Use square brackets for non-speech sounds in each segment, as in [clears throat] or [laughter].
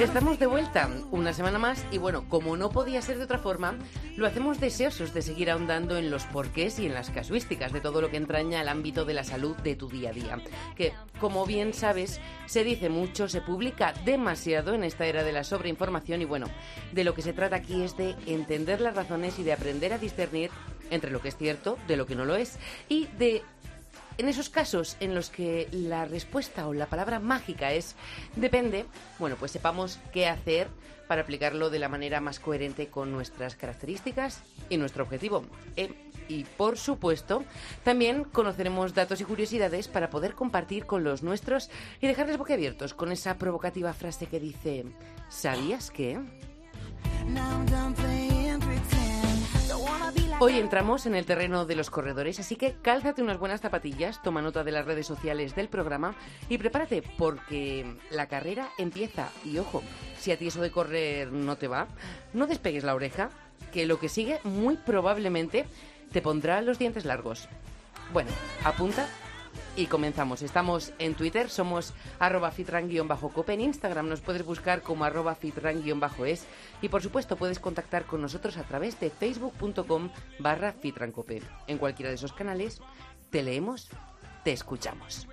Estamos de vuelta una semana más y bueno, como no podía ser de otra forma, lo hacemos deseosos de seguir ahondando en los porqués y en las casuísticas de todo lo que entraña al ámbito de la salud de tu día a día. Que, como bien sabes, se dice mucho, se publica demasiado en esta era de la sobreinformación y bueno, de lo que se trata aquí es de entender las razones y de aprender a discernir entre lo que es cierto de lo que no lo es y de en esos casos en los que la respuesta o la palabra mágica es depende, bueno, pues sepamos qué hacer para aplicarlo de la manera más coherente con nuestras características y nuestro objetivo. Eh, y por supuesto, también conoceremos datos y curiosidades para poder compartir con los nuestros y dejarles boquiabiertos con esa provocativa frase que dice, ¿sabías que? Hoy entramos en el terreno de los corredores, así que cálzate unas buenas zapatillas, toma nota de las redes sociales del programa y prepárate porque la carrera empieza. Y ojo, si a ti eso de correr no te va, no despegues la oreja, que lo que sigue muy probablemente te pondrá los dientes largos. Bueno, apunta y comenzamos. Estamos en Twitter, somos arroba fitran-cope, en Instagram nos puedes buscar como arroba fitran-es y por supuesto puedes contactar con nosotros a través de facebook.com barra fitrancope. En cualquiera de esos canales te leemos, te escuchamos.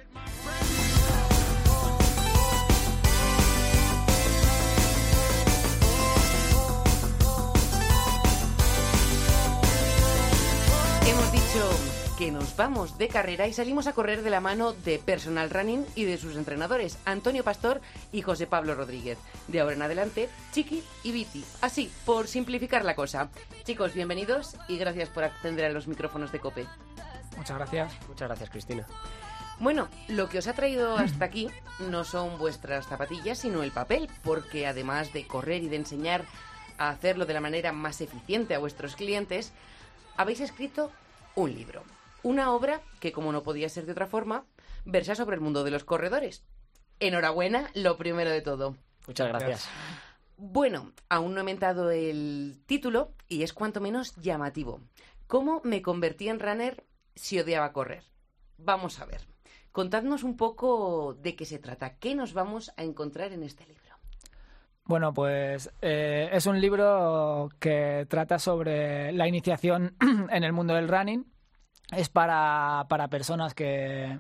Hemos dicho que nos vamos de carrera y salimos a correr de la mano de Personal Running y de sus entrenadores, Antonio Pastor y José Pablo Rodríguez. De ahora en adelante, Chiqui y Viti. Así, por simplificar la cosa. Chicos, bienvenidos y gracias por atender a los micrófonos de COPE. Muchas gracias. Muchas gracias, Cristina. Bueno, lo que os ha traído hasta aquí no son vuestras zapatillas, sino el papel, porque además de correr y de enseñar a hacerlo de la manera más eficiente a vuestros clientes, habéis escrito un libro. Una obra que, como no podía ser de otra forma, versa sobre el mundo de los corredores. Enhorabuena, lo primero de todo. Muchas gracias. Bueno, aún no he mentado el título y es cuanto menos llamativo. ¿Cómo me convertí en runner si odiaba correr? Vamos a ver. Contadnos un poco de qué se trata, qué nos vamos a encontrar en este libro. Bueno, pues eh, es un libro que trata sobre la iniciación [clears throat] en el mundo del running. Es para, para personas que,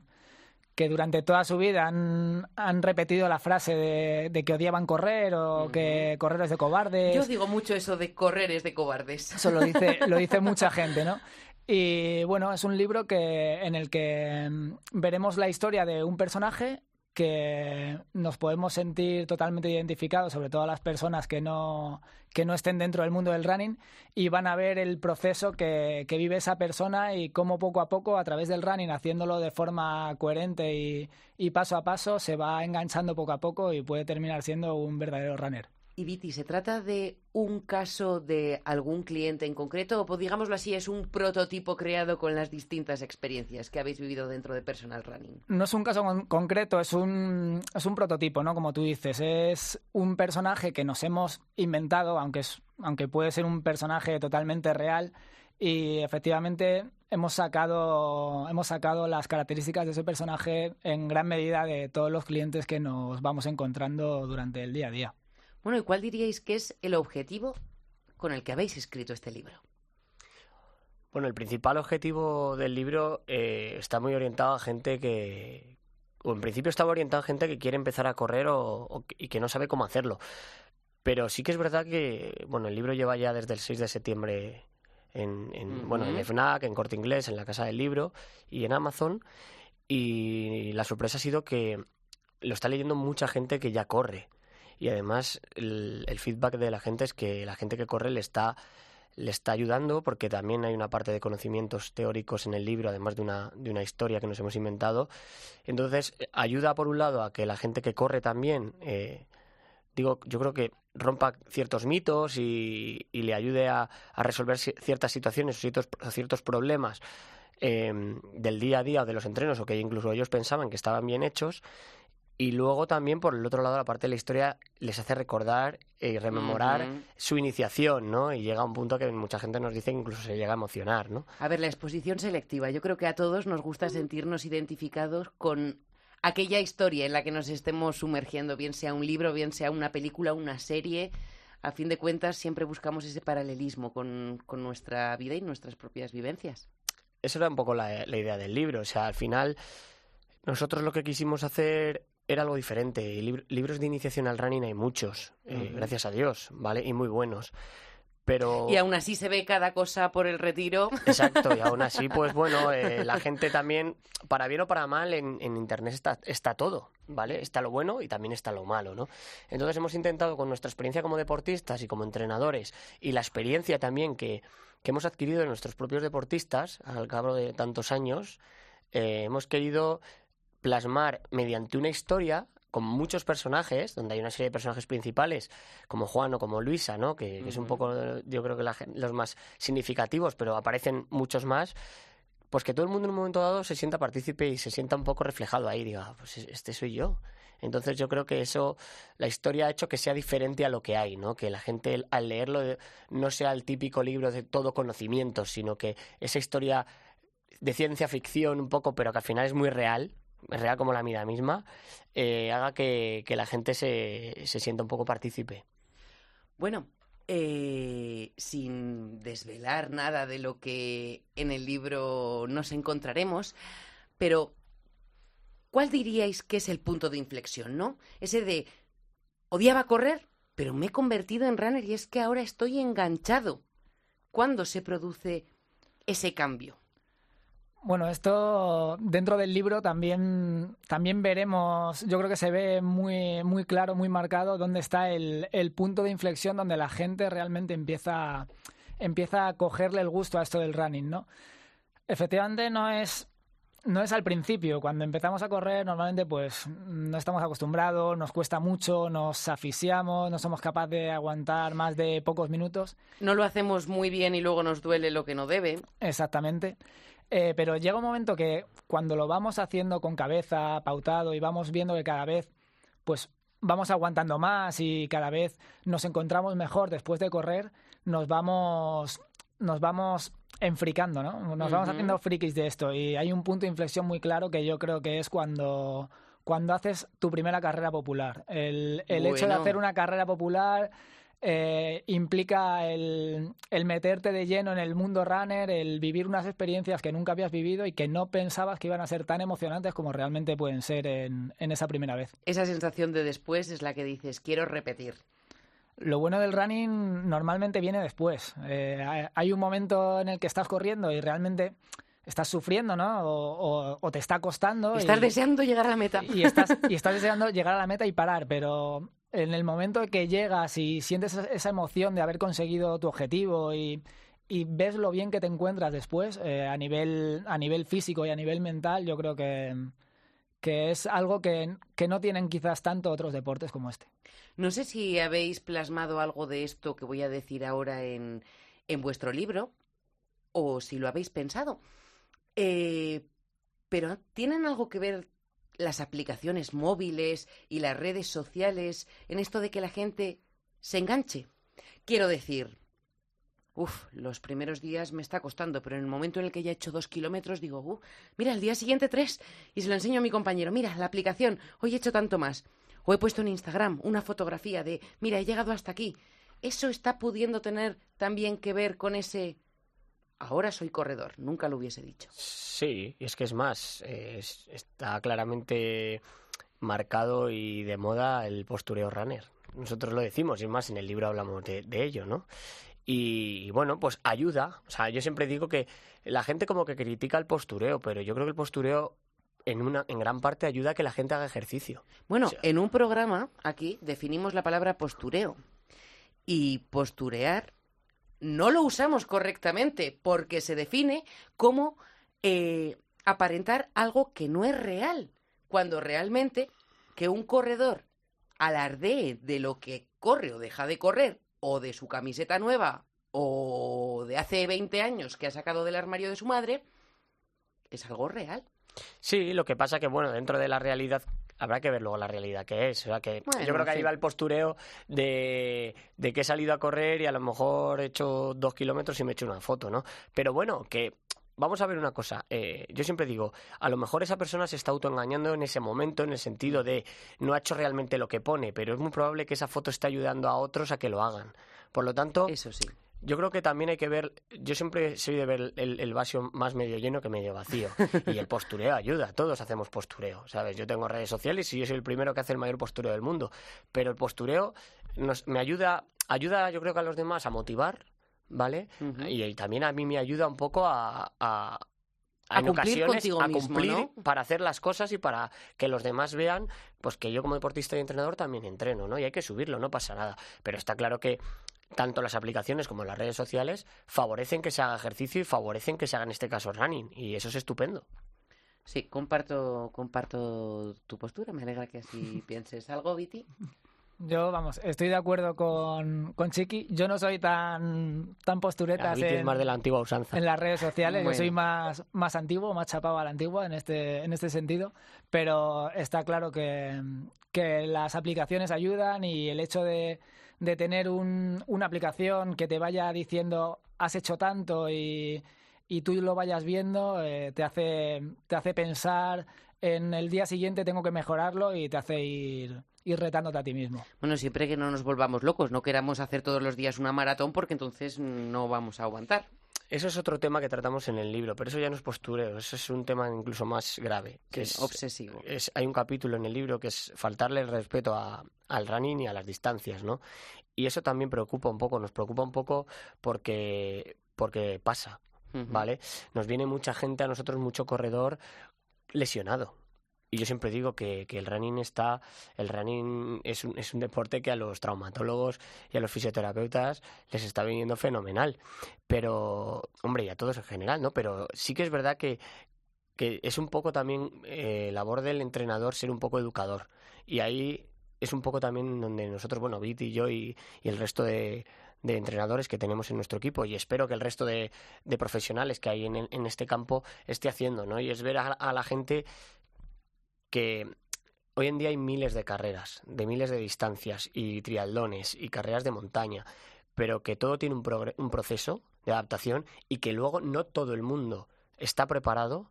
que durante toda su vida han, han repetido la frase de, de que odiaban correr o que correr es de cobardes. Yo digo mucho eso de correr es de cobardes. Eso lo dice, [laughs] lo dice mucha gente, ¿no? Y bueno, es un libro que, en el que mm, veremos la historia de un personaje que nos podemos sentir totalmente identificados, sobre todo las personas que no, que no estén dentro del mundo del running, y van a ver el proceso que, que vive esa persona y cómo poco a poco, a través del running, haciéndolo de forma coherente y, y paso a paso, se va enganchando poco a poco y puede terminar siendo un verdadero runner. Y Viti, ¿se trata de un caso de algún cliente en concreto o, digámoslo así, es un prototipo creado con las distintas experiencias que habéis vivido dentro de Personal Running? No es un caso con- concreto, es un, es un prototipo, ¿no? Como tú dices, es un personaje que nos hemos inventado, aunque, es, aunque puede ser un personaje totalmente real, y efectivamente hemos sacado, hemos sacado las características de ese personaje en gran medida de todos los clientes que nos vamos encontrando durante el día a día. Bueno, ¿y cuál diríais que es el objetivo con el que habéis escrito este libro? Bueno, el principal objetivo del libro eh, está muy orientado a gente que, o en principio estaba orientado a gente que quiere empezar a correr o, y que no sabe cómo hacerlo. Pero sí que es verdad que, bueno, el libro lleva ya desde el 6 de septiembre en, en, bueno, en. FNAC, en Corte Inglés, en la Casa del Libro y en Amazon. Y la sorpresa ha sido que lo está leyendo mucha gente que ya corre. Y además el, feedback de la gente es que la gente que corre le está, le está ayudando porque también hay una parte de conocimientos teóricos en el libro, además de una, de una historia que nos hemos inventado. Entonces ayuda por un lado a que la gente que corre también, eh, digo, yo creo que rompa ciertos mitos y, y le ayude a, a resolver ci- ciertas situaciones o ciertos, ciertos problemas eh, del día a día o de los entrenos o que incluso ellos pensaban que estaban bien hechos Y luego también, por el otro lado, la parte de la historia les hace recordar y rememorar su iniciación, ¿no? Y llega a un punto que mucha gente nos dice que incluso se llega a emocionar, ¿no? A ver, la exposición selectiva. Yo creo que a todos nos gusta sentirnos identificados con aquella historia en la que nos estemos sumergiendo, bien sea un libro, bien sea una película, una serie. A fin de cuentas, siempre buscamos ese paralelismo con, con nuestra vida y nuestras propias vivencias. Eso era un poco la, la idea del libro. O sea, al final, nosotros lo que quisimos hacer era algo diferente. Y lib- libros de iniciación al running hay muchos, eh, gracias a Dios, ¿vale? Y muy buenos. Pero... Y aún así se ve cada cosa por el retiro. Exacto, y aún así, [laughs] pues bueno, eh, la gente también, para bien o para mal, en, en Internet está, está todo, ¿vale? Está lo bueno y también está lo malo, ¿no? Entonces hemos intentado con nuestra experiencia como deportistas y como entrenadores y la experiencia también que, que hemos adquirido de nuestros propios deportistas al cabo de tantos años, eh, hemos querido plasmar mediante una historia con muchos personajes, donde hay una serie de personajes principales, como Juan o como Luisa, ¿no? Que, que es un poco, yo creo que la los más significativos, pero aparecen muchos más, pues que todo el mundo en un momento dado se sienta partícipe y se sienta un poco reflejado ahí, diga, "Ah, pues este soy yo. Entonces yo creo que eso, la historia ha hecho que sea diferente a lo que hay, ¿no? Que la gente al leerlo eh, no sea el típico libro de todo conocimiento, sino que esa historia de ciencia ficción un poco, pero que al final es muy real, real como la vida misma, eh, haga que, que la gente se, se sienta un poco partícipe. Bueno, eh, sin desvelar nada de lo que en el libro nos encontraremos, pero ¿cuál diríais que es el punto de inflexión, no? Ese de odiaba correr, pero me he convertido en runner y es que ahora estoy enganchado. ¿Cuándo se produce ese cambio? Bueno, esto dentro del libro también, también veremos, yo creo que se ve muy, muy claro, muy marcado dónde está el, el punto de inflexión donde la gente realmente empieza, empieza a cogerle el gusto a esto del running, ¿no? Efectivamente no es, no es al principio, cuando empezamos a correr normalmente pues no estamos acostumbrados, nos cuesta mucho, nos asfixiamos, no somos capaces de aguantar más de pocos minutos. No lo hacemos muy bien y luego nos duele lo que no debe. Exactamente. Eh, pero llega un momento que cuando lo vamos haciendo con cabeza, pautado, y vamos viendo que cada vez, pues vamos aguantando más y cada vez nos encontramos mejor después de correr, nos vamos, nos vamos enfricando, ¿no? Nos vamos haciendo frikis de esto. Y hay un punto de inflexión muy claro que yo creo que es cuando, cuando haces tu primera carrera popular. El, el hecho de hacer una carrera popular eh, implica el, el meterte de lleno en el mundo runner, el vivir unas experiencias que nunca habías vivido y que no pensabas que iban a ser tan emocionantes como realmente pueden ser en, en esa primera vez. Esa sensación de después es la que dices, quiero repetir. Lo bueno del running normalmente viene después. Eh, hay- un momento en el que estás corriendo y realmente estás sufriendo, ¿no? O, o- o te está costando. Estás y- deseando llegar a la meta. y estás, y estás deseando llegar a la meta y parar, pero en el momento que llegas y sientes esa- emoción de haber conseguido tu objetivo y, y ves lo bien que te encuentras después, eh, a, nivel, a nivel físico y a nivel mental, yo creo que, que es algo que, que no tienen quizás tanto otros deportes como este. No sé si habéis plasmado algo de esto que voy a decir ahora en, en vuestro libro o si lo habéis pensado. Eh, pero ¿tienen algo que ver las aplicaciones móviles y las redes sociales en esto de que la gente se enganche? Quiero decir, uff, los primeros días me está costando, pero en el momento en el que ya he hecho dos kilómetros digo, uh, mira, el día siguiente tres, y se lo enseño a mi compañero, mira, la aplicación, hoy he hecho tanto más. O he puesto en Instagram una fotografía de, mira, he llegado hasta aquí. Eso está pudiendo tener también que ver con ese... Ahora soy corredor, nunca lo hubiese dicho. Sí, y es que es más, es- está claramente marcado y de moda el postureo runner. Nosotros lo decimos, y más en el libro hablamos de, de ello, ¿no? Y, y bueno, pues ayuda. O sea, yo siempre digo que la gente como que critica el postureo, pero yo creo que el postureo en, una, en gran parte ayuda a que la gente haga ejercicio. Bueno, O sea- en un programa aquí definimos la palabra postureo. Y posturear no lo usamos correctamente porque se define como eh, aparentar algo que no es real, cuando realmente que un corredor alardee de lo que corre o deja de correr, o de su camiseta nueva, o de hace 20 años que ha sacado del armario de su madre, es algo real. Sí, lo que pasa que, bueno, dentro de la realidad habrá que ver luego la realidad que es. O sea, que Bueno, yo creo que ahí sí. va el postureo de, de que he salido a correr y a lo mejor he hecho dos kilómetros y me he hecho una foto, ¿no? Pero bueno, que vamos a ver una cosa. eh, yo siempre digo, a lo mejor esa persona se está autoengañando en ese momento, en el sentido de no ha hecho realmente lo que pone, pero es muy probable que esa foto esté ayudando a otros a que lo hagan. Por lo tanto, Eso sí. Yo creo que también hay que ver, yo siempre soy de ver el, el vaso más medio lleno que medio vacío. Y el postureo ayuda, todos hacemos postureo, ¿sabes? Yo tengo redes sociales y yo soy el primero que hace el mayor postureo del mundo. Pero el postureo nos, me ayuda, ayuda yo creo que a los demás a motivar, ¿vale? Y, y también a mí me ayuda un poco a... a A en cumplir ocasiones mismo, para hacer las cosas y para que los demás vean pues que yo como deportista y entrenador también entreno, ¿no? Y hay que subirlo, no pasa nada. Pero está claro que tanto las aplicaciones como las redes sociales favorecen que se haga ejercicio y favorecen que se haga en este caso running. Y eso es estupendo. Sí, comparto, comparto tu postura. Me alegra que así [laughs] pienses. ¿Algo, Viti? Yo, vamos, estoy de acuerdo con, con Chiqui. Yo no soy tan, tan tienes en, más de la antigua usanza. en las redes sociales. Bueno. Yo soy más, más antiguo, más chapado a la antigua en este, en este sentido. Pero está claro que, que las aplicaciones ayudan y el hecho de, de tener un- una aplicación que te vaya diciendo has hecho tanto y, y tú lo vayas viendo, eh, te, hace, te hace pensar en el día siguiente tengo que mejorarlo y te hace ir, ir retándote a ti mismo. Bueno, siempre que no nos volvamos locos, no queramos hacer todos los días una maratón porque entonces no vamos a aguantar. Eso es otro tema que tratamos en el libro, pero eso ya no es postureo, eso es un tema incluso más grave. Que Sí, es, obsesivo. es- hay un capítulo en el libro que es faltarle el respeto a- al running y a las distancias, ¿no? Y eso también preocupa un poco, nos preocupa un poco porque, porque pasa. ¿vale? Nos viene mucha gente a nosotros, mucho corredor lesionado. Y yo siempre digo que, que el running está, el running es un, es un deporte que a los traumatólogos y a los fisioterapeutas les está viniendo fenomenal. Pero, hombre, y a todos en general, ¿no? Pero sí que es verdad que, que es un poco también eh, labor del entrenador ser un poco educador. Y ahí es un poco también donde nosotros, bueno, Viti y yo y, el resto de, de entrenadores que tenemos en nuestro equipo y espero que el resto de, de profesionales que hay en, en este campo esté haciendo, ¿no? Y es ver a, a la gente que hoy en día hay miles de carreras, de miles de distancias y triatlones y carreras de montaña, pero que todo tiene un, un proceso de adaptación y que luego no todo el mundo está preparado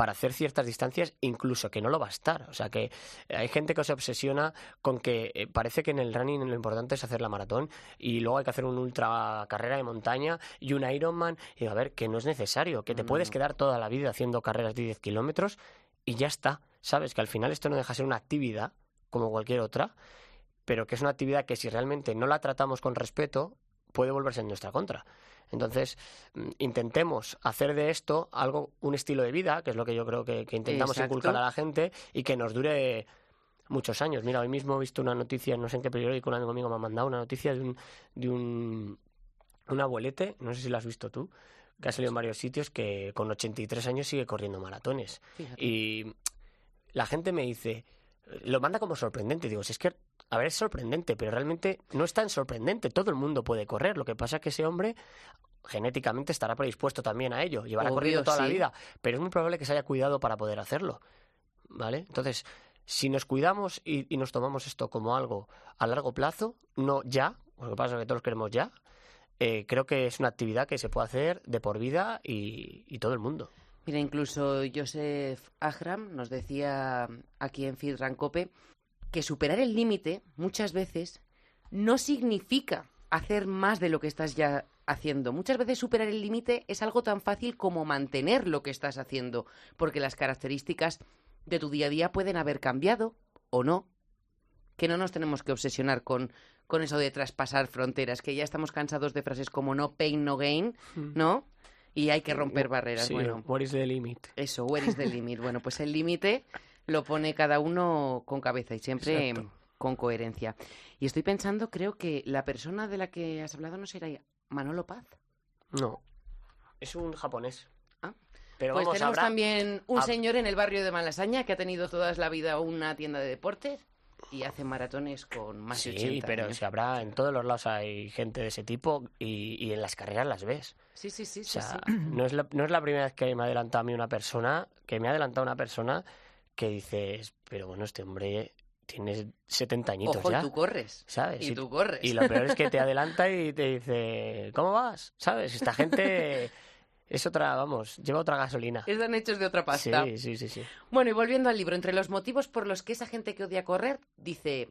para hacer ciertas distancias, incluso que no lo va a estar. O sea que hay gente que se obsesiona con que eh, parece que en el running lo importante es hacer la maratón y luego hay que hacer una ultra carrera de montaña y un Ironman. Y a ver, que no es necesario, que te No, puedes quedar toda la vida haciendo carreras de 10 kilómetros y ya está. Sabes que al final esto no deja de ser una actividad como cualquier otra, pero que es una actividad que si realmente no la tratamos con respeto puede volverse en nuestra contra. Entonces, mm, intentemos hacer de esto algo, un estilo de vida, que es lo que yo creo que, que intentamos Exacto. inculcar a la gente y que nos dure muchos años. Mira, hoy mismo he visto una noticia, no sé en qué periódico, un amigo mío me ha mandado una noticia de un, de un, un abuelete, no sé si lo has visto tú, que ha salido en varios sitios, que con 83 años sigue corriendo maratones. Fíjate. Y la gente me dice, lo manda como sorprendente. Digo, si es que, a ver, es sorprendente, pero realmente no es tan sorprendente. Todo el mundo puede correr. Lo que pasa es que ese hombre genéticamente estará predispuesto también a ello. Llevará Obvio, corriendo toda la vida. Pero es muy probable que se haya cuidado para poder hacerlo. ¿Vale? Entonces, si nos cuidamos y, y nos tomamos esto como algo a largo plazo, no ya, lo que pasa es que todos queremos ya, eh, creo que es una actividad que se puede hacer de por vida y, y todo el mundo. Mira, incluso Joseph Ahram nos decía aquí en Feed Rancope que superar el límite muchas veces no significa hacer más de lo que estás ya haciendo. Muchas veces superar el límite es algo tan fácil como mantener lo que estás haciendo, porque las características de tu día a día pueden haber cambiado o no. Que no nos tenemos que obsesionar con, con eso de traspasar fronteras, que ya estamos cansados de frases como no pain, no gain, ¿no? Y hay que romper barreras. Sí, bueno, what is the limit? eso, where is the [laughs] limit? Bueno, pues el límite lo pone cada uno con cabeza y siempre Exacto. con coherencia. Y estoy pensando, creo que la persona de la que has hablado no será Manolo Paz. No, es un japonés. Ah. Pero pues vamos, tenemos habrá- también un hab- señor en el barrio de Malasaña que ha tenido toda la vida una tienda de deportes y hace maratones con más de Sí, 80 pero años. si habrá, en todos los lados hay gente de ese tipo y, y en las carreras las ves. Sí, sí, sí, O sea, sí. [clears throat] no es, la, no es la primera vez que me ha adelantado a mí una persona, que me ha adelantado una persona que dices, pero bueno, este hombre tiene 70 añitos Ojo, ya. tú corres. ¿Sabes? Y tú corres. Y lo peor es que te adelanta y te dice, ¿cómo vas? ¿Sabes? Esta gente es otra, vamos, lleva otra gasolina. Están hechos de otra pasta. Sí, sí, sí, sí. Bueno, y volviendo al libro, entre los motivos por los que esa gente que odia correr dice,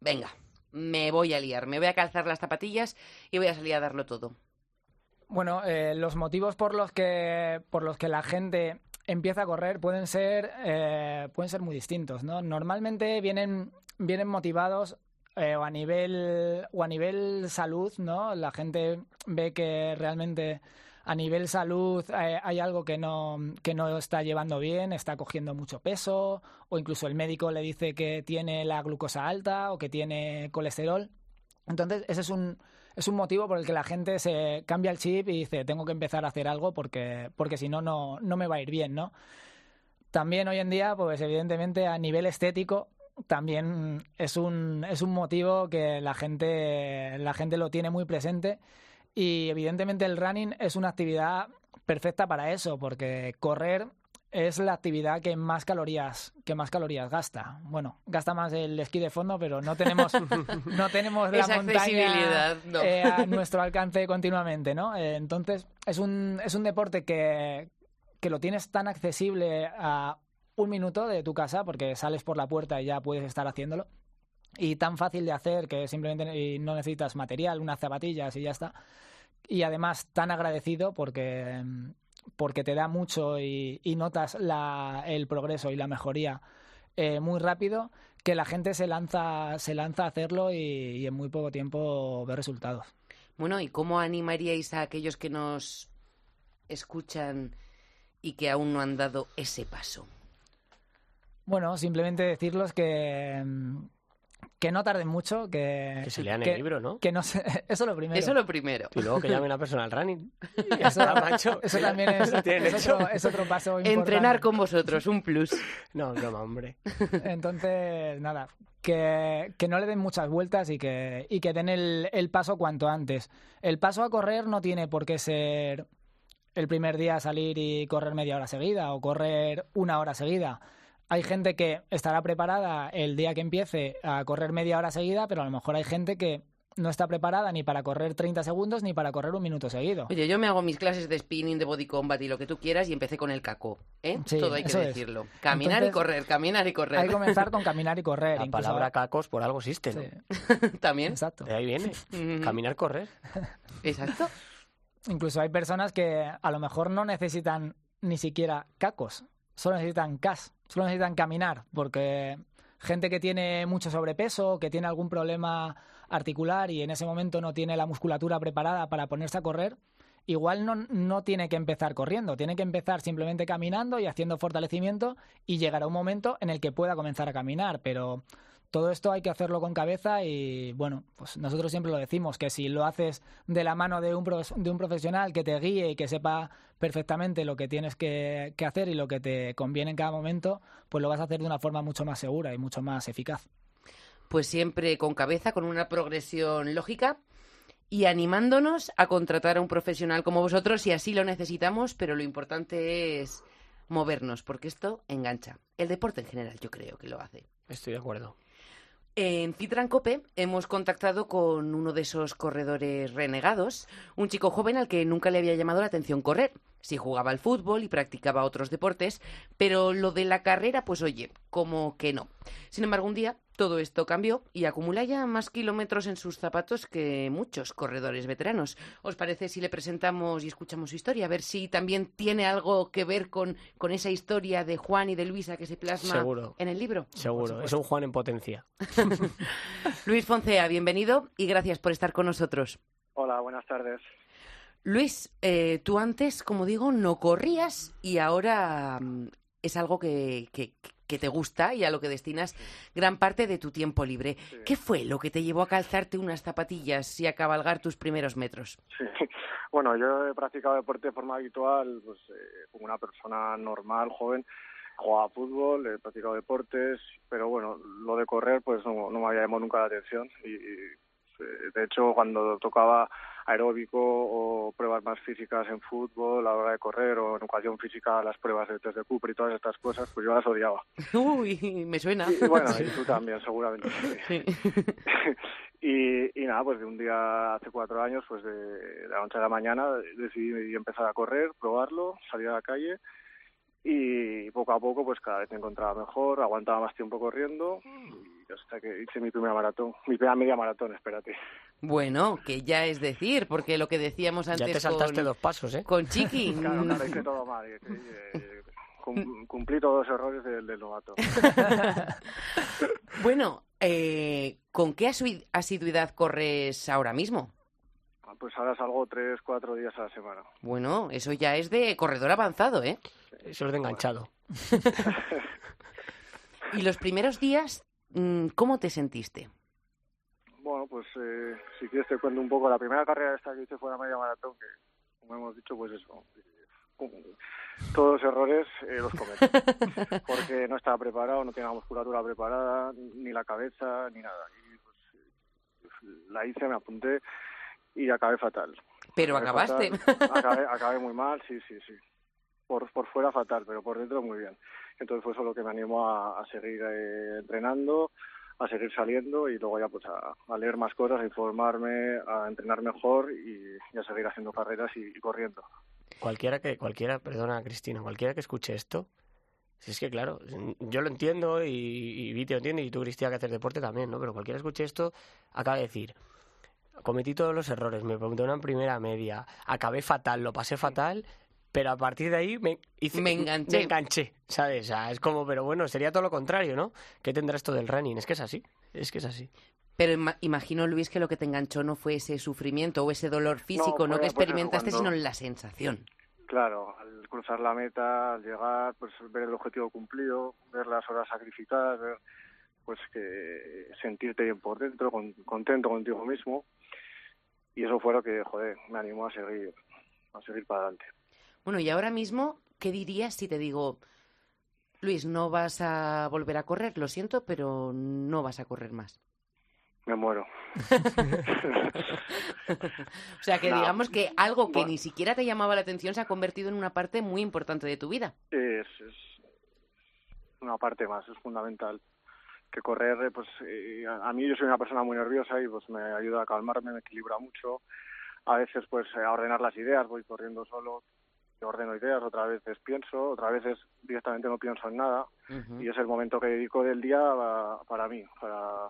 venga, me voy a liar, me voy a calzar las zapatillas y voy a salir a darlo todo. Bueno, eh, los motivos por los que por los que la gente empieza a correr pueden ser eh, pueden ser muy distintos, ¿no? Normalmente vienen vienen motivados eh, o a nivel o a nivel salud, ¿no? La gente ve que realmente a nivel salud eh, hay algo que no, que no está llevando bien, está cogiendo mucho peso, o incluso el médico le dice que tiene la glucosa alta o que tiene colesterol. Entonces, ese es un, es un motivo por el que la gente se cambia el chip y dice, tengo que empezar a hacer algo porque, porque si no, no, me va a ir bien, ¿no? También hoy en día, pues evidentemente a nivel estético, también es un, es un motivo que la gente, la gente lo tiene muy presente y evidentemente el running es una actividad perfecta para eso, porque correr es la actividad que más calorías que más calorías gasta. Bueno, gasta más el esquí de fondo, pero no tenemos [laughs] no tenemos la Esa montaña no. eh, a nuestro alcance continuamente, ¿no? Eh, entonces es un es un deporte que que lo tienes tan accesible a un minuto de tu casa porque sales por la puerta y ya puedes estar haciéndolo y tan fácil de hacer que simplemente y no necesitas material, unas zapatillas y ya está. Y además tan agradecido porque, porque te da mucho y, y notas la, el progreso y la mejoría eh, muy rápido que la gente se lanza, se lanza a hacerlo y, y en muy poco tiempo ve resultados. Bueno, ¿y cómo animaríais a aquellos que nos escuchan y que aún no han dado ese paso? Bueno, simplemente decirles que, que no tarden mucho, que, Que se lean el libro, ¿no? Que no se, [laughs] eso lo primero. Eso lo primero. Y luego que llamen a personal running. [laughs] Eso, Ya, macho. [laughs] eso también es, es otro, es otro paso importante. Entrenar con vosotros, un plus. No, broma, hombre. Entonces, nada, que, que no le den muchas vueltas y que, y que den el, el paso cuanto antes. El paso a correr no tiene por qué ser el primer día salir y correr media hora seguida o correr una hora seguida. Hay gente que estará preparada el día que empiece a correr media hora seguida, pero a lo mejor hay gente que no está preparada ni para correr 30 segundos ni para correr un minuto seguido. Oye, yo me hago mis clases de spinning, de body combat y lo que tú quieras y empecé con el caco, ¿eh? Sí, Todo hay que es. decirlo. Caminar y correr, caminar y correr. Hay que comenzar con caminar y correr. La incluso- palabra cacos por algo existe, ¿no? Sí, [laughs] También. exacto. De ahí viene. Caminar, correr. Exacto. Incluso hay personas que a lo mejor no necesitan ni siquiera cacos, solo necesitan cas, solo necesitan caminar, porque gente que tiene mucho sobrepeso, que tiene algún problema articular y en ese momento no tiene la musculatura preparada para ponerse a correr, igual no, no tiene que empezar corriendo, tiene que empezar simplemente caminando y haciendo fortalecimiento y llegará un momento en el que pueda comenzar a caminar, pero todo esto hay que hacerlo con cabeza y bueno, pues nosotros siempre lo decimos, que si lo haces de la mano de un, profes- de un profesional que te guíe y que sepa perfectamente lo que tienes que, que hacer y lo que te conviene en cada momento, pues lo vas a hacer de una forma mucho más segura y mucho más eficaz. Pues siempre con cabeza, con una progresión lógica y animándonos a contratar a un profesional como vosotros si así lo necesitamos, pero lo importante es movernos, porque esto engancha. El deporte en general yo creo que lo hace. Estoy de acuerdo. En Citran Cope hemos contactado con uno de esos corredores renegados, un chico joven al que nunca le había llamado la atención correr. Sí jugaba al fútbol y practicaba otros deportes, pero lo de la carrera, pues oye, como que no. Sin embargo, un día todo esto cambió y acumula ya más kilómetros en sus zapatos que muchos corredores veteranos. ¿Os parece si le presentamos y escuchamos su historia? A ver si también tiene algo que ver con, con esa historia de Juan y de Luisa que se plasma Seguro. en el libro. Seguro. Es un Juan en potencia. [laughs] Luis Foncea, bienvenido y gracias por estar con nosotros. Hola, buenas tardes. Luis, eh, tú antes, como digo, no corrías y ahora mm, es algo que, que- que te gusta y a lo que destinas gran parte de tu tiempo libre. Sí. ¿Qué fue lo que te llevó a calzarte unas zapatillas y a cabalgar tus primeros metros? Sí. [laughs] Bueno, yo he practicado deporte de forma habitual, pues eh, como una persona normal, joven. Jugaba fútbol, he practicado deportes, pero bueno, lo de correr pues no, no me había llamado nunca la atención y, y, eh, de hecho cuando tocaba aeróbico o pruebas más físicas en fútbol a la hora de correr o en educación física las pruebas de test de Cooper y todas estas cosas, pues yo las odiaba. [laughs] Uy, me suena. Y, bueno, y [laughs] tú también, seguramente. Sí. [laughs] y, y, nada, pues de un día hace cuatro años, pues de, de la noche a la mañana decidí empezar a correr, probarlo, salir a la calle y poco a poco pues cada vez me encontraba mejor, aguantaba más tiempo corriendo y hasta que hice mi primera maratón, mi primera media maratón, espérate. Bueno, que ya es decir, porque lo que decíamos antes Ya te saltaste dos pasos, ¿eh? Con Chiqui. [laughs] claro, claro, hice [laughs] todo mal. Eh, eh, cumplí todos los errores del, del novato. [laughs] bueno, eh, ¿con qué asiduidad corres ahora mismo? Pues ahora salgo tres, cuatro días a la semana. Bueno, eso ya es de corredor avanzado, ¿eh? Eso es de enganchado. ¿Y los primeros días, cómo te sentiste? Bueno, pues eh, si quieres te cuento un poco. La primera carrera esta que hice fue la media maratón, que como hemos dicho, pues eso. [laughs] Todos los errores eh, los cometí. [laughs] Porque no estaba preparado, no tenía la musculatura preparada, ni la cabeza, ni nada. Y pues, la hice, me apunté y acabé fatal. Pero acabaste. Acabé, acabé muy mal, sí, sí, sí por, por fuera fatal, pero por dentro muy bien. Entonces fue eso lo que me animó a, seguir eh, entrenando, a seguir saliendo y luego ya pues a, leer más cosas, a informarme, a entrenar mejor y, a seguir haciendo carreras y, corriendo. Cualquiera que, cualquiera, perdona Cristina, cualquiera que escuche esto, si es que claro, yo lo entiendo y, y lo entiende y tú Cristina que haces deporte también, ¿no? Pero cualquiera que escuche esto acaba de decir, cometí todos los errores, me pregunté una primera media, acabé fatal, lo pasé fatal pero a partir de ahí me, me enganché. Me enganché, ¿sabes? O sea, es como, pero bueno, sería todo lo contrario, ¿no? ¿Qué tendrá esto del running? Es que es así, es que es así. Pero imagino, Luis, que lo que te enganchó no fue ese sufrimiento o ese dolor físico, no, que experimentaste, sino la sensación. Claro, al cruzar la meta, al llegar, pues ver el objetivo cumplido, ver las horas sacrificadas, ver pues que sentirte bien por dentro, contento contigo mismo. Y eso fue lo que, joder, me animó a seguir, a seguir para adelante. Bueno, y ahora mismo, ¿qué dirías si te digo, Luis, no vas a volver a correr? Lo siento, pero no vas a correr más. Me muero. [laughs] o sea, que digamos que algo que ni siquiera te llamaba la atención se ha convertido en una parte muy importante de tu vida. Es, es una parte más, es fundamental. Que correr, pues eh, a mí yo soy una persona muy nerviosa y pues me ayuda a calmarme, me equilibra mucho. A veces pues a ordenar las ideas, voy corriendo solo, ordeno ideas, otras veces pienso, otras veces directamente no pienso en nada y es el momento que dedico del día para, mí, para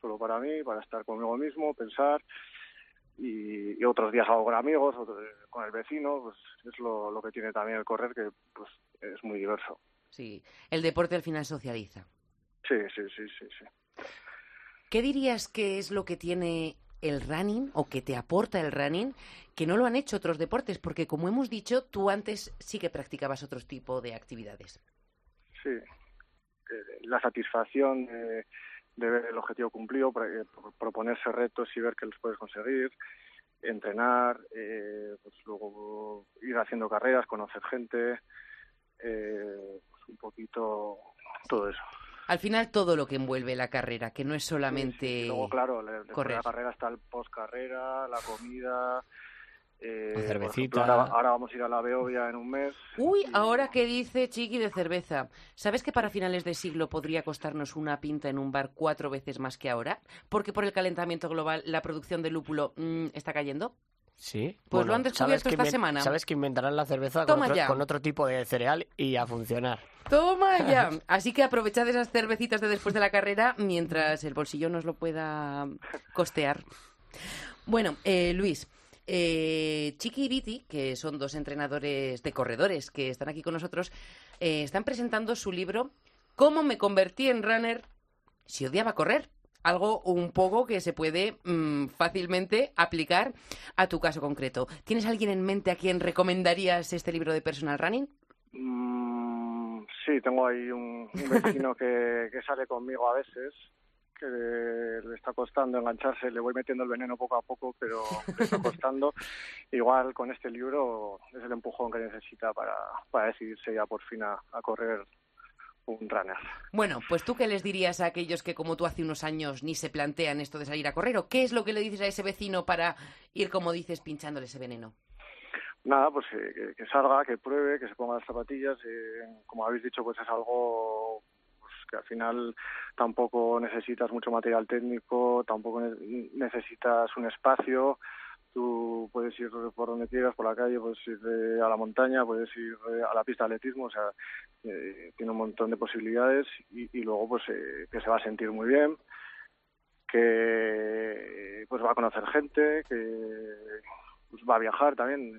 solo para mí, para estar conmigo mismo, pensar y, otros días hago con amigos, con el vecino, pues es lo, lo que tiene también el correr que pues es muy diverso. Sí, el deporte al final socializa. Sí, sí, sí, sí, sí. ¿Qué dirías que es lo que tiene el running o que te aporta el running que no lo han hecho otros deportes? Porque como hemos dicho, tú antes sí que practicabas otro tipo de actividades. Sí, eh, la satisfacción de, ver el objetivo cumplido, eh, proponerse retos y ver que los puedes conseguir, entrenar, eh, pues luego ir haciendo carreras, conocer gente, pues un poquito todo eso al final todo lo que envuelve la carrera, que no es solamente Luego, claro, correr. la carrera está el post-carrera, la comida... Eh, cervecita. ahora, vamos a ir a la Beovia en un mes. Uy, ahora que dice Chiqui de cerveza. ¿Sabes que para finales de siglo podría costarnos una pinta en un bar cuatro veces más que ahora? Porque por el calentamiento global la producción de lúpulo mm, está cayendo. Sí. Pues lo han descubierto esta semana. Sabes que inventarán la cerveza con otro, con otro, tipo de cereal y a funcionar. Toma ya. [laughs] Así que aprovechad esas cervecitas de después de la carrera mientras el bolsillo nos lo pueda costear. Bueno, eh, Luis, eh, Chiqui y Viti, que son dos entrenadores de corredores que están aquí con nosotros, eh, están presentando su libro ¿Cómo me convertí en runner si odiaba correr? Algo un poco que se puede mm, fácilmente aplicar a tu caso concreto. ¿Tienes alguien en mente a quien recomendarías este libro de personal running? Mm, sí, tengo ahí un, [laughs] vecino que, sale conmigo a veces, que le, está costando engancharse, le voy metiendo el veneno poco a poco, pero le está costando. [laughs] Igual con este libro es el empujón que necesita para, para decidirse ya por fin a correr un runner. Bueno, pues tú qué les dirías a aquellos que como tú hace unos años ni se plantean esto de salir a correr o qué es lo que le dices a ese vecino para ir, como dices, pinchándole ese veneno. Nada, pues eh, que, salga, que pruebe, que se ponga las zapatillas. eh, como habéis dicho, pues es algo pues, que al final tampoco necesitas mucho material técnico, tampoco ne- necesitas un espacio. Tú puedes ir por donde quieras, por la calle, puedes ir eh, a la montaña, puedes ir eh, a la pista de atletismo, o sea, eh, tiene un montón de posibilidades y, y luego pues eh, que se va a sentir muy bien, que pues va a conocer gente, que pues va a viajar también,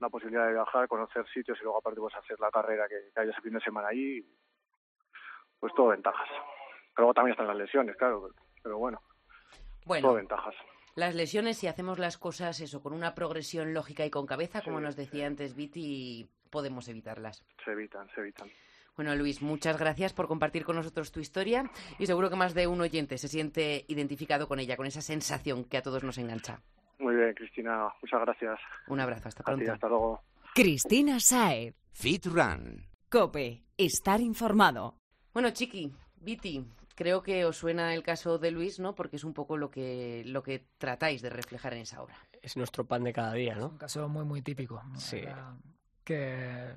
la posibilidad de viajar, conocer sitios y luego aparte pues hacer la carrera que, que haya ese fin de semana allí, pues todo ventajas. Pero luego también están las lesiones, claro, pero bueno, todo ventajas. Las lesiones, si hacemos las cosas eso con una progresión lógica y con cabeza, como Sí, nos decía antes Viti, podemos evitarlas. Se evitan, se evitan. Bueno, Luis, muchas gracias por compartir con nosotros tu historia y seguro que más de un oyente se siente identificado con ella, con esa sensación que a todos nos engancha. Muy bien, Cristina, muchas gracias. Un abrazo, hasta ti, pronto. hasta luego. Cristina Saez. Fit Run. Cope. Estar informado. Bueno, Chiqui, Viti, creo que os suena el caso de Luis, ¿no? Porque es un poco lo que, lo que tratáis de reflejar en esa obra. Es nuestro pan de cada día, Es ¿no? un caso muy, muy típico. Sí. La- Que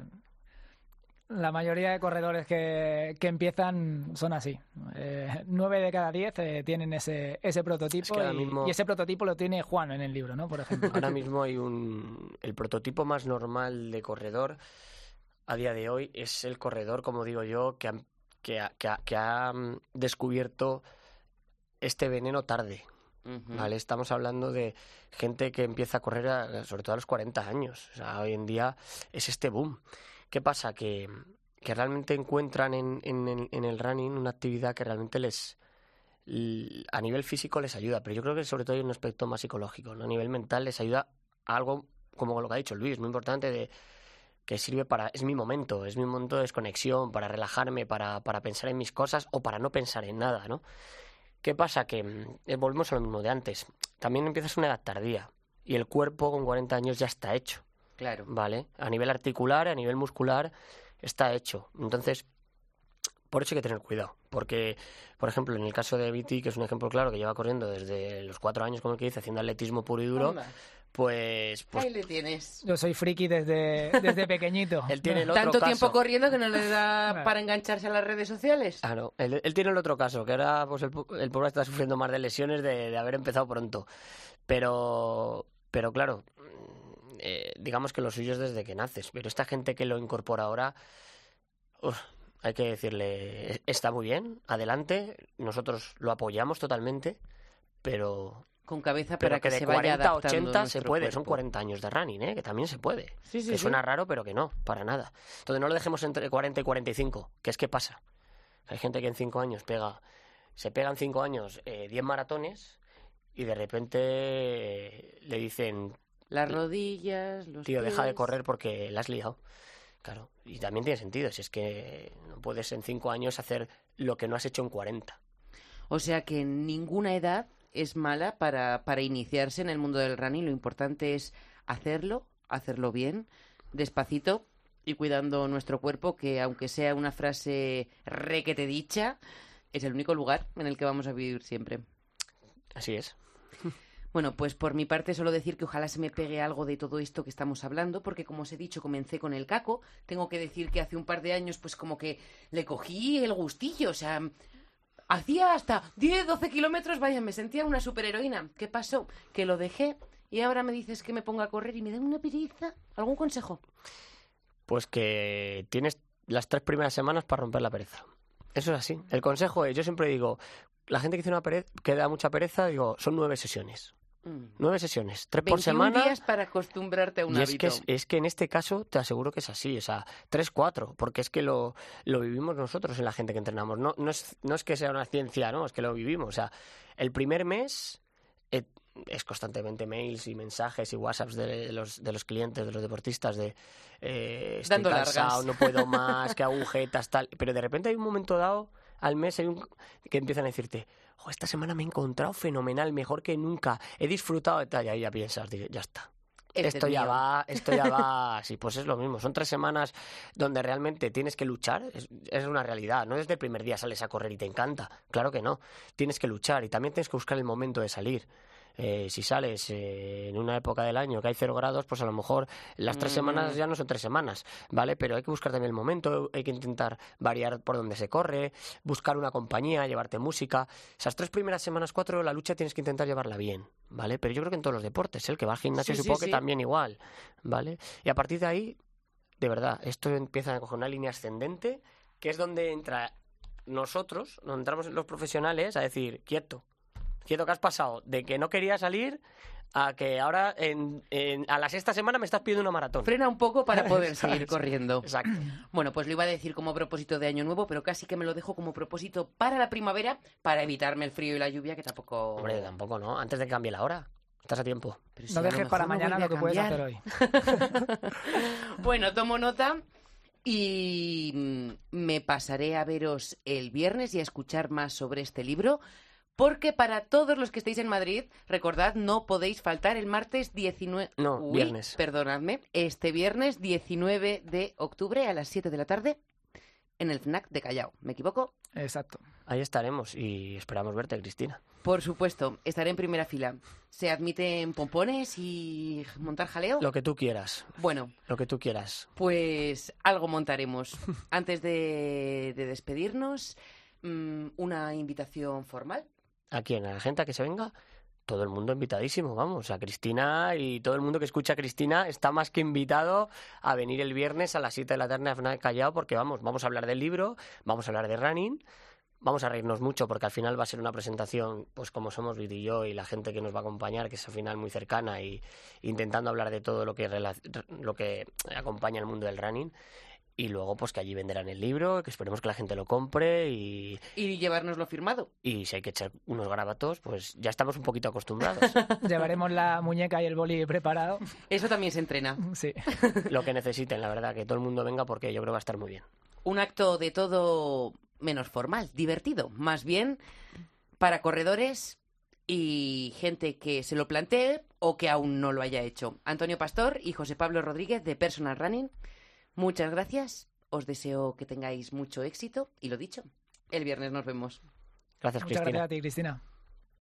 la mayoría de corredores que, que empiezan son así. Eh, nueve de cada diez eh, tienen ese, ese prototipo Es que ahora y, mismo- y ese prototipo lo tiene Juan en el libro, ¿no? Por ejemplo. Ahora mismo hay un... El prototipo más normal de corredor a día de hoy es el corredor, como digo yo, que ha, que ha, que ha- que ha, mm, descubierto este veneno tarde. ¿vale? Estamos hablando de gente que empieza a correr a- sobre todo a los 40 años. O sea, hoy en día es este boom. ¿Qué pasa? Que, que realmente encuentran en, en, el- en el running una actividad que realmente les a nivel físico les ayuda, pero yo creo que sobre todo hay un aspecto más psicológico, ¿no? A nivel mental les ayuda a algo como lo que ha dicho Luis, muy importante de que sirve para, es mi momento, es mi momento de desconexión, para relajarme, para, para pensar en mis cosas o para no pensar en nada, ¿no? ¿Qué pasa? Que mm, eh, volvemos a lo mismo de antes. También empiezas una edad tardía y el cuerpo con 40 años ya está hecho, Claro. ¿vale? A nivel articular, a nivel muscular, está hecho. Entonces, por eso hay que tener cuidado. Porque, por ejemplo, en el caso de Viti, que es un ejemplo claro, que lleva corriendo desde los cuatro años, como que dice, haciendo atletismo puro y duro, Anda, pues, pues Ahí le tienes. Yo soy friki desde, desde pequeñito. [laughs] él tiene el otro Tanto caso. tiempo corriendo que no le da [laughs] para engancharse a las redes sociales. Ah, no. Él, él tiene el otro caso, que ahora pues el, pu- el pobre está sufriendo más de lesiones de, de haber empezado pronto. Pero, pero claro, mm, eh, digamos que lo suyo es desde que naces. Pero esta gente que lo incorpora ahora, uf, hay que decirle, "E- está muy bien, adelante, nosotros lo apoyamos totalmente, pero, Con cabeza pero para que, que, de se vaya 40 a adaptando 80 se puede, son cuerpo. 40 años de running, ¿eh? que también se puede. Sí, sí, que sí. suena raro, pero que no, para nada. Entonces no lo dejemos entre 40 y 45, que es que pasa. Hay gente que en 5 años pega, se pegan 5 años eh, 10 maratones y de repente eh, le dicen, Las rodillas, los tío, deja de correr porque la has liado. Claro, y también tiene sentido, si es que no puedes en 5 años hacer lo que no has hecho en 40. O sea que ninguna edad es mala para, para iniciarse en el mundo del running. Lo importante es hacerlo, hacerlo bien, despacito y cuidando nuestro cuerpo, que aunque sea una frase requete dicha, es el único lugar en el que vamos a vivir siempre. Así es. Bueno, pues por mi parte solo decir que ojalá se me pegue algo de todo esto que estamos hablando, porque como os he dicho, comencé con el caco. Tengo que decir que hace un par de años, pues como que le cogí el gustillo, o sea, hacía hasta 10, 12 kilómetros, vaya, me sentía una superheroína. ¿Qué pasó? Que lo dejé y ahora me dices que me ponga a correr y me da una pereza. ¿Algún consejo? Pues que tienes las tres primeras semanas para romper la pereza. Eso es así. El consejo es, yo siempre digo, la gente que, una que da mucha pereza, digo, son nueve sesiones. Mm. Nueve sesiones, tres por 21 semana. días para acostumbrarte a un Y es que, es que en este caso te aseguro que es así, o sea, tres, cuatro, porque es que lo, lo vivimos nosotros en la gente que entrenamos. No, no, es, no es que sea una ciencia, no, es que lo vivimos. O sea, el primer mes eh, es constantemente mails y mensajes y WhatsApps de los, de los clientes, de los deportistas, de eh, estoy Dando cansado, largas. no puedo más, que agujetas, tal. Pero de repente hay un momento dado al mes hay un, que empiezan a decirte, "Jo, esta semana me he encontrado fenomenal, mejor que nunca, he disfrutado de tal, y ahí ya piensas, ya está. Este es esto ya mío. va, esto ya va, [laughs] sí, pues es lo mismo. Son tres semanas donde realmente tienes que luchar, es, es una realidad. No desde el primer día sales a correr y te encanta, claro que no. Tienes que luchar y también tienes que buscar el momento de salir. Eh, si sales eh, en una época del año que hay cero grados, pues a lo mejor las tres Mm. semanas ya no son tres semanas, ¿vale? Pero hay que buscar también el momento, hay que intentar variar por donde se corre, buscar una compañía, llevarte música. Esas tres primeras semanas, cuatro, la lucha tienes que intentar llevarla bien, ¿vale? Pero yo creo que en todos los deportes, ¿eh? el que va al gimnasio Sí, sí, supongo sí. que también igual, ¿vale? Y a partir de ahí, de verdad, esto empieza a coger una línea ascendente, que es donde entra nosotros, donde entramos los profesionales a decir, quieto, quieto que has pasado de que no quería salir a que ahora en, en- a la sexta semana me estás pidiendo una maratón. Frena un poco para poder [laughs] seguir corriendo. Exacto. [clears throat] Bueno, pues lo iba a decir como propósito de año nuevo, pero casi que me lo dejo como propósito para la primavera, para evitarme el frío y la lluvia, que tampoco... Hombre, tampoco, ¿no? Antes de que cambie la hora. Estás a tiempo. Pero si No a dejes para no mañana lo que puedes hacer hoy. [laughs] Bueno, tomo nota y mm, me pasaré a veros el viernes y a escuchar más sobre este libro. Porque para todos los que estéis en Madrid, recordad, no podéis faltar el martes 19... No, Uy, viernes. Perdonadme. Este viernes 19 de octubre a las 7 de la tarde en el FNAC de Callao. ¿Me equivoco? Exacto. Ahí estaremos y esperamos verte, Cristina. Por supuesto, estaré en primera fila. ¿Se admiten pompones y montar jaleo? Lo que tú quieras, Bueno, lo que tú quieras. Pues algo montaremos. [laughs] Antes de, de despedirnos, mm, una invitación formal. ¿A quién? ¿A la gente a que se venga? Todo el mundo invitadísimo, vamos. A Cristina y todo el mundo que escucha a Cristina está más que invitado a venir el viernes a las 7 de la tarde a FNAC Callao porque vamos, vamos a hablar del libro, vamos a hablar de running, vamos a reírnos mucho porque al final va a ser una presentación, pues como somos Vito y yo y la gente que nos va a acompañar, que es al final muy cercana y intentando hablar de todo lo que, lo que acompaña el mundo del running. Y luego, pues que allí venderán el libro, que esperemos que la gente lo compre y, Y llevárnoslo firmado. y si hay que echar unos garabatos, pues ya estamos un poquito acostumbrados. [laughs] Llevaremos la muñeca y el boli preparado. Eso también se entrena. Sí. Lo que necesiten, la verdad, que todo el mundo venga porque yo creo que va a estar muy bien. Un acto de todo menos formal, divertido. Más bien para corredores y gente que se lo plantee o que aún no lo haya hecho. Antonio Pastor y José Pablo Rodríguez de Personal Running. Muchas gracias. Os deseo que tengáis mucho éxito y lo dicho, el viernes nos vemos. Gracias, Muchas Cristina. gracias a ti, Cristina.